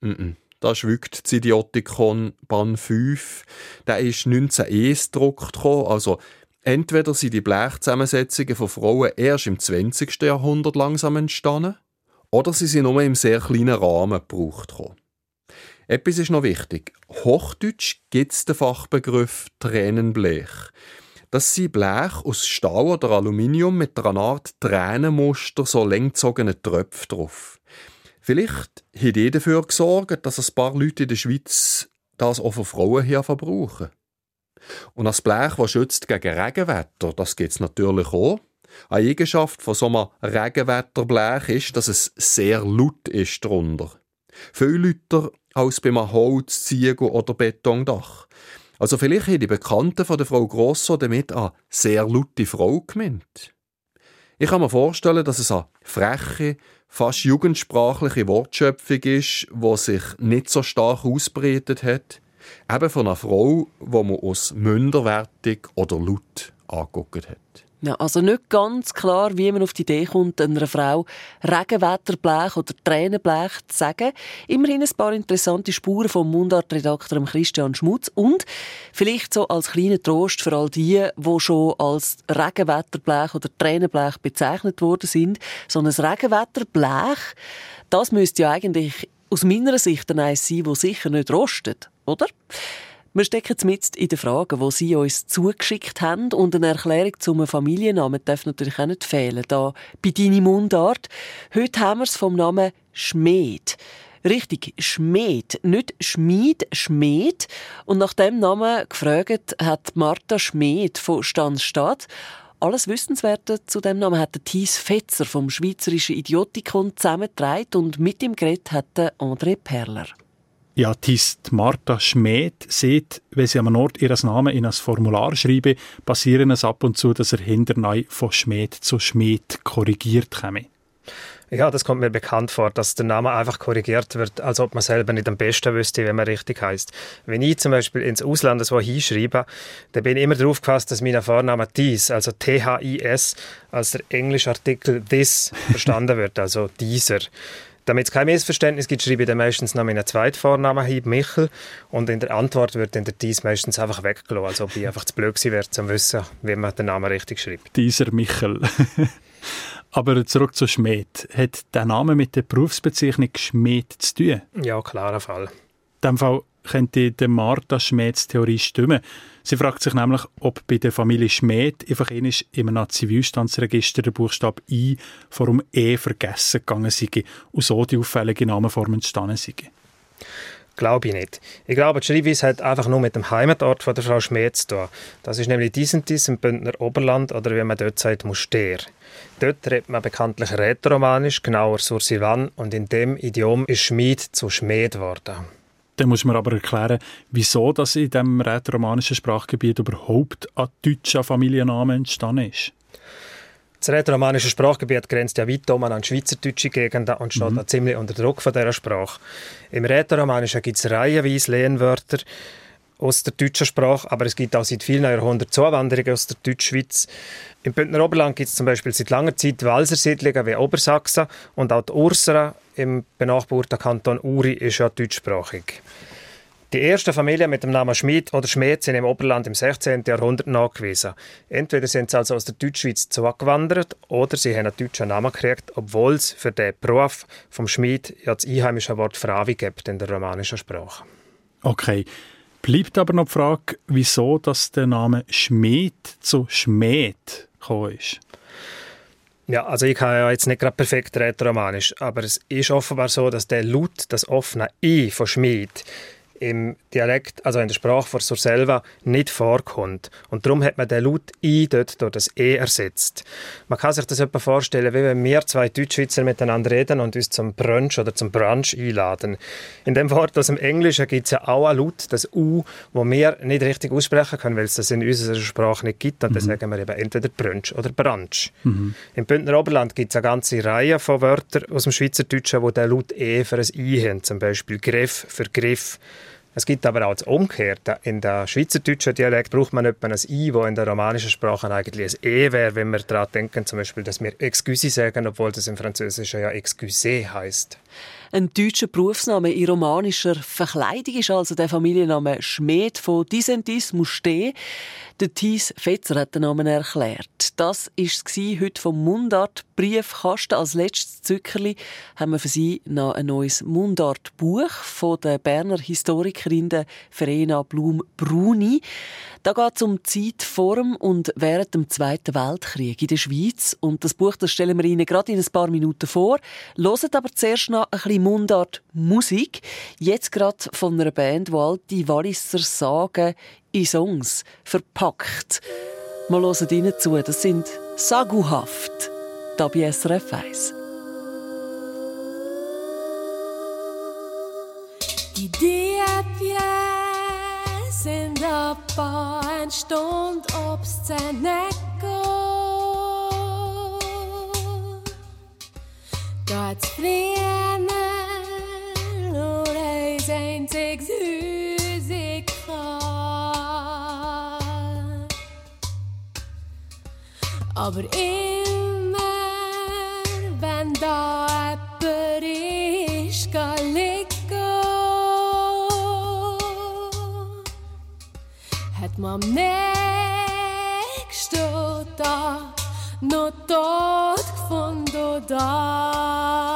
mm -mm. Da schwückt das Idiotikon Band 5. Der ist 1901 gedruckt also entweder sind die Blechzusammensetzungen von Frauen erst im 20. Jahrhundert langsam entstanden, oder sie sind nur im sehr kleinen Rahmen gebraucht Etwas ist noch wichtig. Hochdeutsch gibt es den Fachbegriff Tränenblech. Das sind Blech aus Stahl oder Aluminium mit einer Art Tränenmuster, so längzogenen Tröpfen drauf. Vielleicht haben die dafür gesorgt, dass ein paar Leute in der Schweiz das auch für Frauen hier verbrauchen. Und das Blech, das schützt gegen Regenwetter, das gibt es natürlich auch. Eine Eigenschaft von so einem Regenwetterblech ist, dass es sehr laut ist drunter. Viel lauter als bei einem Holz, Ziegel oder Betondach. Also vielleicht haben die Bekannten von der Frau Grosso damit eine sehr laute Frau gemeint. Ich kann mir vorstellen, dass es eine freche, fast jugendsprachliche Wortschöpfung ist, die sich nicht so stark ausbreitet hat. Eben von einer Frau, die man aus minderwertig oder laut angeguckt hat. Ja, also nicht ganz klar, wie man auf die Idee kommt, einer Frau Regenwetterblech oder Tränenblech zu sagen. Immerhin ein paar interessante Spuren vom Mundartredakteur Christian Schmutz und vielleicht so als kleiner Trost für all die, die schon als Regenwetterblech oder Tränenblech bezeichnet worden sind. So ein Regenwetterblech, das müsste ja eigentlich aus meiner Sicht ein Eis sein, das sicher nicht rostet, oder? Wir stecken jetzt in den Fragen, die Sie uns zugeschickt haben und eine Erklärung zum Familiennamen darf natürlich auch nicht fehlen, da bei «Deine Mundart». Heute haben wir es vom Namen Schmed. Richtig, Schmed, nicht Schmied, Schmed. Und nach dem Namen gefragt hat Martha Schmed von Stanzstadt. Alles Wissenswerte zu dem Namen hat Thies Fetzer vom Schweizerischen Idiotikon zusammengetragen und mit ihm geredet hat André Perler. Ja, die Martha Schmed sieht, wenn sie am Ort ihres Namen in ein Formular schreibe, passieren es ab und zu, dass er hinternei von Schmed zu Schmed korrigiert komme. Ja, das kommt mir bekannt vor, dass der Name einfach korrigiert wird, als ob man selber nicht am besten wüsste, wie man richtig heißt. Wenn ich zum Beispiel ins Ausland so hinschreibe, dann bin ich immer darauf gefasst, dass mein Vorname dies, also T-H-I-S, als der englische Artikel this verstanden wird, also dieser. Damit es kein Missverständnis gibt, schreibe ich dann meistens noch meinen zweiten Vornamen hin, Michel. Und in der Antwort wird dann der dies meistens einfach weggelassen, als ob ich einfach zu blöd gewesen wäre, um zu wissen, wie man den Namen richtig schreibt. Dieser Michel. (laughs) Aber zurück zu Schmied. Hat der Name mit der Berufsbezeichnung Schmied zu tun? Ja, klarer Fall. In dem Fall könnte die Martha Schmeds Theorie stimmen. Sie fragt sich nämlich, ob bei der Familie Schmed einfach in einem Zivilstandsregister der Buchstabe I vor dem E vergessen gegangen sei und so die auffällige Namenform entstanden sei. Glaube ich nicht. Ich glaube, die Schreibweise hat einfach nur mit dem Heimatort von der Frau Schmed zu tun. Das ist nämlich dies und dies im Bündner Oberland oder wie man dort sagt, Muster. Dort redet man bekanntlich Rätoromanisch, genauer Sursivan und in dem Idiom ist Schmied zu Schmed geworden. Dann muss man aber erklären, wieso das in diesem rätoromanischen Sprachgebiet überhaupt ein deutscher Familienname entstanden ist. Das rätoromanische Sprachgebiet grenzt ja weit um an schweizerdeutsche Gegenden und steht mhm. ziemlich unter Druck von dieser Sprache. Im Rätoromanischen gibt es reihenweise Lehnwörter aus der deutschen Sprache, aber es gibt auch seit vielen Jahrhunderten Zuwanderungen aus der Deutschschweiz. Im Bündner Oberland gibt es zum Beispiel seit langer Zeit Walser Siedlungen wie Obersachsen und auch die Ursera im benachbarten Kanton Uri ist ja deutschsprachig. Die ersten Familien mit dem Namen Schmid oder Schmied sind im Oberland im 16. Jahrhundert nachgewiesen. Entweder sind sie also aus der Deutschschweiz zugewandert oder sie haben einen deutschen Namen gekriegt, obwohl es für den Beruf vom Schmied ja das einheimische Wort Fravi gibt in der romanischen Sprache. Okay. Bleibt aber noch die Frage, wieso dass der Name Schmied zu Schmied gekommen ist. Ja, also ich kann ja jetzt nicht gerade perfekt rätoromanisch, aber es ist offenbar so, dass der Laut, das offene I von Schmied, im Dialekt, also in der Sprache von Surselva, nicht vorkommt. Und darum hat man den Laut «i» dort durch das «e» ersetzt. Man kann sich das etwa vorstellen, wie wenn wir zwei Deutschschweizer miteinander reden und uns zum Brunch oder zum Brunch einladen. In dem Wort aus dem Englischen gibt es ja auch ein Laut, das «u», wo wir nicht richtig aussprechen können, weil es das in unserer Sprache nicht gibt. Und mhm. dann sagen wir eben entweder Brunch oder Brunch. Mhm. Im Bündner Oberland gibt es eine ganze Reihe von Wörtern aus dem Schweizerdeutschen, wo der Laut «e» für ein «i» haben. Zum Beispiel «Griff» für «Griff». Es gibt aber auch das Umgekehrte. In der schweizerdeutschen Dialekt braucht man etwa ein I, wo in der romanischen Sprache eigentlich ein E wäre, wenn wir daran denken, zum Beispiel, dass wir «excuse» sagen, obwohl das im Französischen ja «excuse» heißt. Ein deutscher Berufsname in romanischer Verkleidung ist also der Familienname Schmied von Disentis Muste. Der Thies Fetzer hat den Namen erklärt. Das war heute vom Mundart Briefkasten. Als letztes Zückerli haben wir für Sie noch ein neues Mundart-Buch von der Berner Historikerin Verena Blum-Bruni. Da geht es um Zeit vor und während dem Zweiten Weltkrieg in der Schweiz. Und das Buch das stellen wir Ihnen gerade in ein paar Minuten vor. Loset aber zuerst noch ein bisschen Mundart Musik. Jetzt gerade von einer Band, die alte Walliser Sagen in Songs verpackt. Wir hören ihnen zu. Das sind Saguhaft. Da bei SRF 1. Die Diepje sind ein paar en stond op zijn nekko. Dat vrienden nur einziges Huis ik Aber immer, wenn da man am nächsten Tag noch tot gefunden da.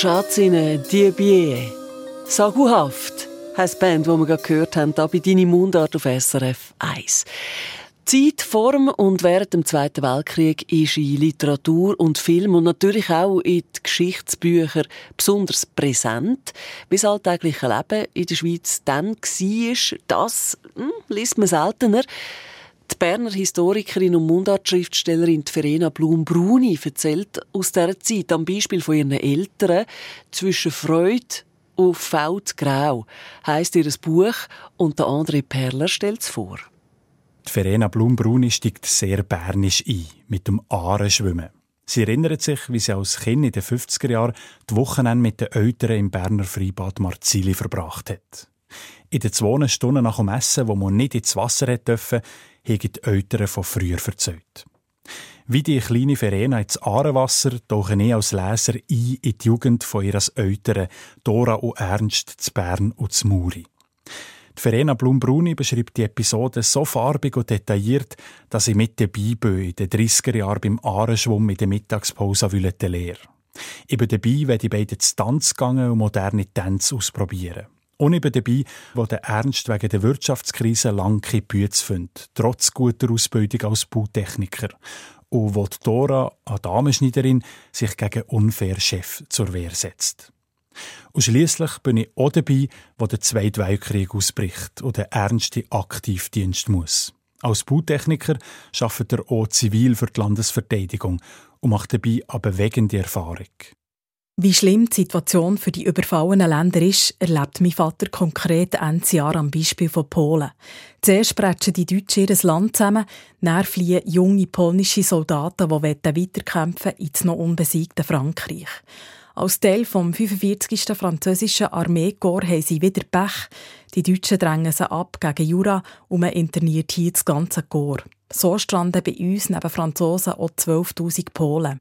Der Schatz in Diebie. Saguhaft heisst die Band, die wir gerade gehört haben, da bei «Deine Mundart» auf SRF 1. Die Zeit vor und während dem Zweiten Weltkrieg ist in Literatur und Film und natürlich auch in den Geschichtsbüchern besonders präsent. Wie das alltägliche Leben in der Schweiz dann war, das hm, liest man seltener. Die Berner Historikerin und Mundartschriftstellerin Verena Blum-Bruni erzählt aus dieser Zeit am Beispiel von ihren Eltern zwischen Freude und Feldgrau heisst ihr Buch und der André Perler stellt es vor. Die Verena Blum-Bruni steigt sehr bernisch ein, mit dem Aarenschwimmen. Sie erinnert sich, wie sie als Kind in den 50er Jahren die Wochenende mit den Eltern im Berner Freibad Marzili verbracht hat. In den zwei Stunden nach dem Essen, wo man nicht ins Wasser durfte, haben die Eltern von früher erzählt. Wie die kleine Verena ins Aarenwasser tauchen ich als Leser ein in die Jugend von ihren Eltern, Dora und Ernst, zu Bern und zu Muri. Die Verena Blum-Bruni beschreibt die Episode so farbig und detailliert, dass ich mit dabei bin in den 30er Jahren beim Aarenschwumm in der Mittagspause an Leer. Ich bin dabei, wenn die beiden zu Tanz gegangen und moderne Tänze ausprobieren. Und bin dabei, wo der Ernst wegen der Wirtschaftskrise lang keine findet, trotz guter Ausbildung als Bautechniker. Und wo die Dora, eine Damenschneiderin, sich gegen unfair Chef zur Wehr setzt. Und schliesslich bin ich auch dabei, wo der Zweite Weltkrieg ausbricht und der Ernst in Aktivdienst muss. Als Bautechniker arbeitet er auch zivil für die Landesverteidigung und macht dabei eine bewegende Erfahrung. Wie schlimm die Situation für die überfallenen Länder ist, erlebt mein Vater konkret Ende Jahr am Beispiel von Polen. Zuerst prätschen die Deutschen ihr Land zusammen, dann fliehen junge polnische Soldaten, die weiterkämpfen ins noch unbesiegte Frankreich. Als Teil vom 45. französischen Armeekorps haben sie wieder Pech. Die Deutschen drängen sie ab gegen Jura und man interniert hier das ganze Korps. So stranden bei uns neben Franzosen auch 12'000 Polen.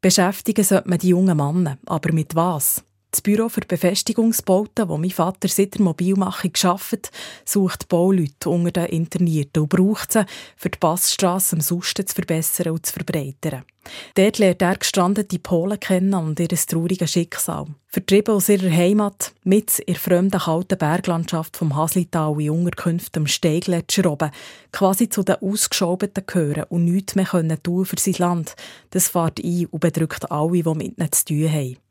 Beschäftigen sollte man die jungen Männer, aber mit was? Das Büro für Befestigungsbauten, wo mein Vater seit der Mobilmachung arbeitet, sucht Bauleute unter den Internierten und braucht sie, für die Passstrasse am Susten zu verbessern und zu verbreitern. Dort lernt er gestrandete Polen kennen und ihr trauriges Schicksal. Vertrieben aus ihrer Heimat, mit in der fremden kalten Berglandschaft vom Haslital in Unterkünften am Steigletscher oben, quasi zu den Ausgeschaubeten gehören und nichts mehr tun für sein Land. Das fährt ein und bedrückt alle, die mit ihnen zu tun haben.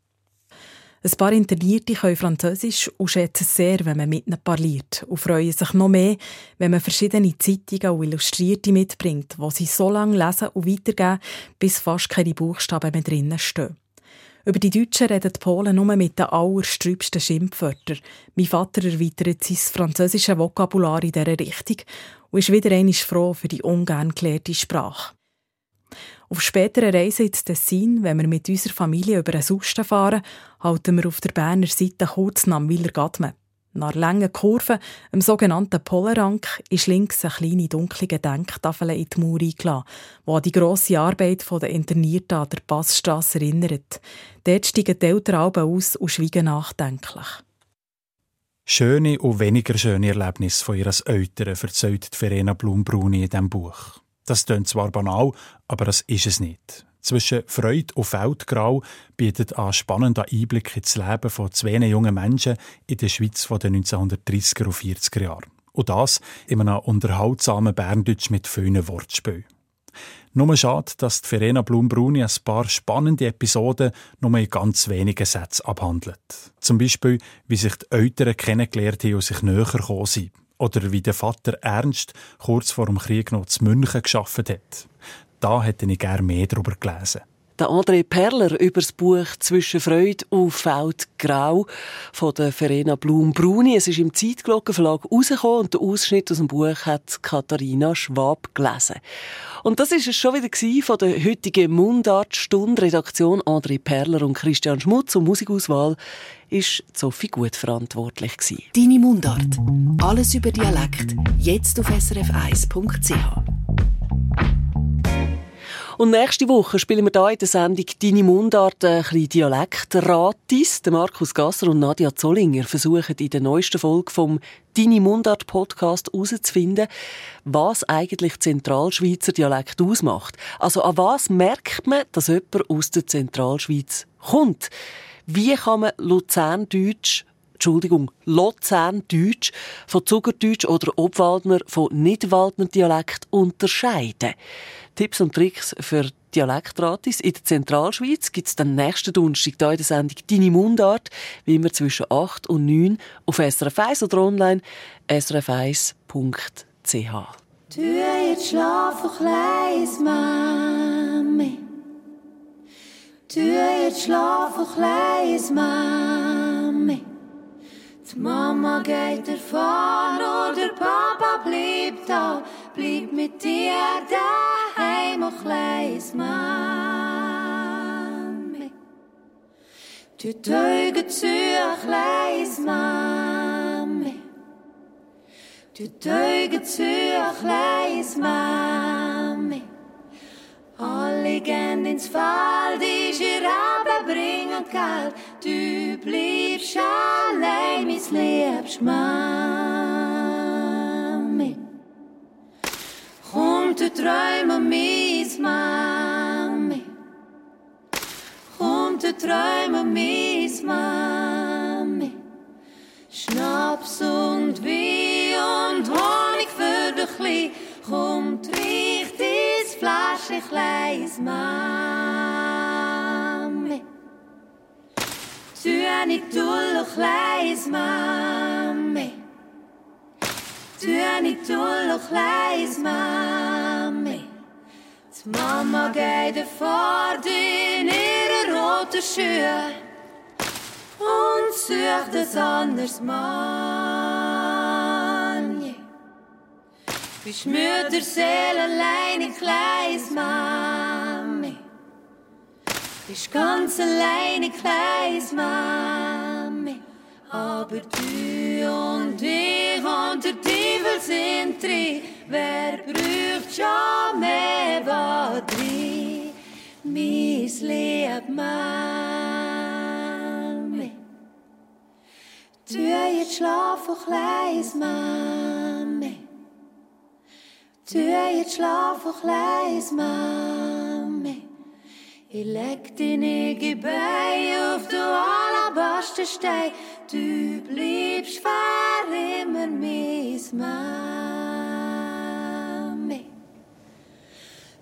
Ein paar Internierte können Französisch und schätzen es sehr, wenn man mit ihnen parliert und freuen sich noch mehr, wenn man verschiedene Zeitungen und Illustrierte mitbringt, die sie so lange lesen und weitergeben, bis fast keine Buchstaben mehr drinnen stehen. Über die Deutschen reden die Polen nur mit den allerstrübsten Schimpfwörtern. Mein Vater erweitert sein französisches Vokabular in dieser Richtung und ist wieder einmal froh für die ungern gelehrte Sprache. Auf späteren Reisen ins Tessin, wenn wir mit unserer Familie über einen Susten fahren, halten wir auf der Berner Seite kurz nach Willer-Gadmen. Nach langen Kurven, im sogenannten Polerank, ist links eine kleine dunkle Gedenktafel in die Mauer eingeladen, die an die grosse Arbeit der Internierten an der Passstrasse erinnert. Dort steigen die Eltern aus und schweigen nachdenklich. Schöne und weniger schöne Erlebnisse von ihren Eltern erzählt Verena Blumbruni in diesem Buch. Das klingt zwar banal, aber das ist es nicht. Zwischen Freude und Feldgrau bietet ein spannender Einblick ins Leben von zwei jungen Menschen in der Schweiz von den 1930er und 40er Jahren. Und das in einem unterhaltsamen Berndeutsch mit vielen Wortspielen. Nur schade, dass die Verena Blum-Bruni ein paar spannende Episoden nur in ganz wenigen Sätzen abhandelt. Zum Beispiel, wie sich die Eltern kennengelernt haben und sich näher gekommen sind. Oder wie der Vater Ernst kurz vor dem Krieg noch zu München geschafft hat. Da hätte ich gerne mehr darüber gelesen. Der André Perler über das Buch «Zwischen Freude und Feldgrau» von der Verena Blum-Bruni. Es ist im Zeitglockenverlag rausgekommen und der Ausschnitt aus dem Buch hat Katharina Schwab gelesen. Und das ist es schon wieder von der heutigen Mundartstunde. Redaktion André Perler und Christian Schmutz und Musikauswahl ist Sophie Gut verantwortlich. Deine Mundart. Alles über Dialekt. Jetzt auf srf1.ch. Und nächste Woche spielen wir hier in der Sendung «Deine Mundart» ein bisschen Dialektratis. Markus Gasser und Nadia Zollinger versuchen in der neuesten Folge vom «Deine Mundart» Podcast herauszufinden, was eigentlich Zentralschweizer Dialekt ausmacht. Also an was merkt man, dass jemand aus der Zentralschweiz kommt? Wie kann man Luzerndeutsch Entschuldigung, Luzerndeutsch von Zuckerdeutsch oder Obwaldner von Nidwaldner Dialekt unterscheiden? Tipps und Tricks für Dialektratis in der Zentralschweiz gibt es dann nächsten Donnerstag hier in der Sendung «Deine Mundart», wie immer zwischen 8 und 9 auf SRF 1 oder online srf1.ch. Du jetzt schlafen, kleines Mami. Du jetzt schlafen, kleines Mami. Mama geht erfahren oder Papa bleibt da, bleibt mit dir daheim, oh kleines Mami. Du Teugen zu, kleines Mami. Du Teugen zu, kleines Mami. Alle gehen ins Feld, ist ihr Raben bringen Geld. Du bleibst allein, mein liebst Mami. Komm, du träume, mein Mami. Komm, du träume, mein Mami. Schnaps und Wein und Honig für dich. Komm, Flasche, kleines Mami. Tu nicht tulle, kleines Mami. Tu nicht tulle, kleines Mami. Die Mama geht fort in ihre rote Schuhe und sucht es anders Mann. Bist Mutter Seele allein in kleines Mami. Bist ganz allein in kleines Mami. Aber du und ich und der Teufel sind drei. Wer braucht schon mehr Batterie? Mies lieb Mami. jetzt schlaf, oh kleines Mami. Tu jetzt schlaf, oh kleines Mami. Ich leg deine Gebeine auf du allerbesten Stein. Du bleibst für immer mein Mami.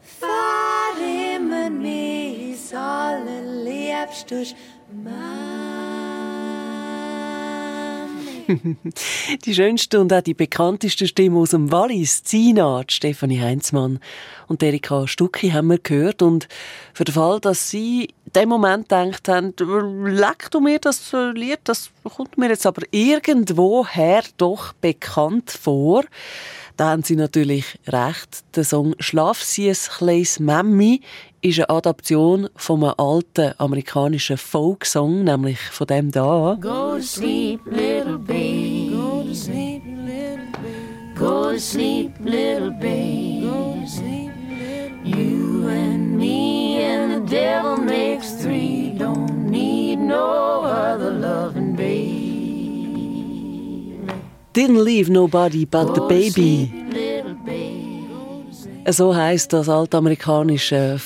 Für immer mein allerliebstes Mami. Die schönste und auch die bekannteste Stimme aus dem Wallis, Zina, Stefanie Heinzmann und Erika Stucki haben wir gehört. Und für den Fall, dass Sie in dem Moment gedacht haben, leck du mir das Lied, das kommt mir jetzt aber irgendwoher doch bekannt vor, da haben Sie natürlich recht. Der Song «Schlaf sie es kleines Memmi» ist eine Adaption von einem alten amerikanischen Folksong, nämlich von dem da. Go to sleep, little babe. Go to sleep, little babe. Go to sleep, little babe. Go to sleep, little You and me and the devil makes three. Don't need no other loving babe. Didn't leave nobody but the baby. So heißt das altamerikanische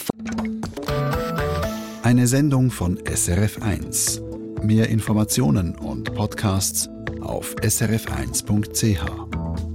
Eine Sendung von SRF1. Mehr Informationen und Podcasts auf srf1.ch.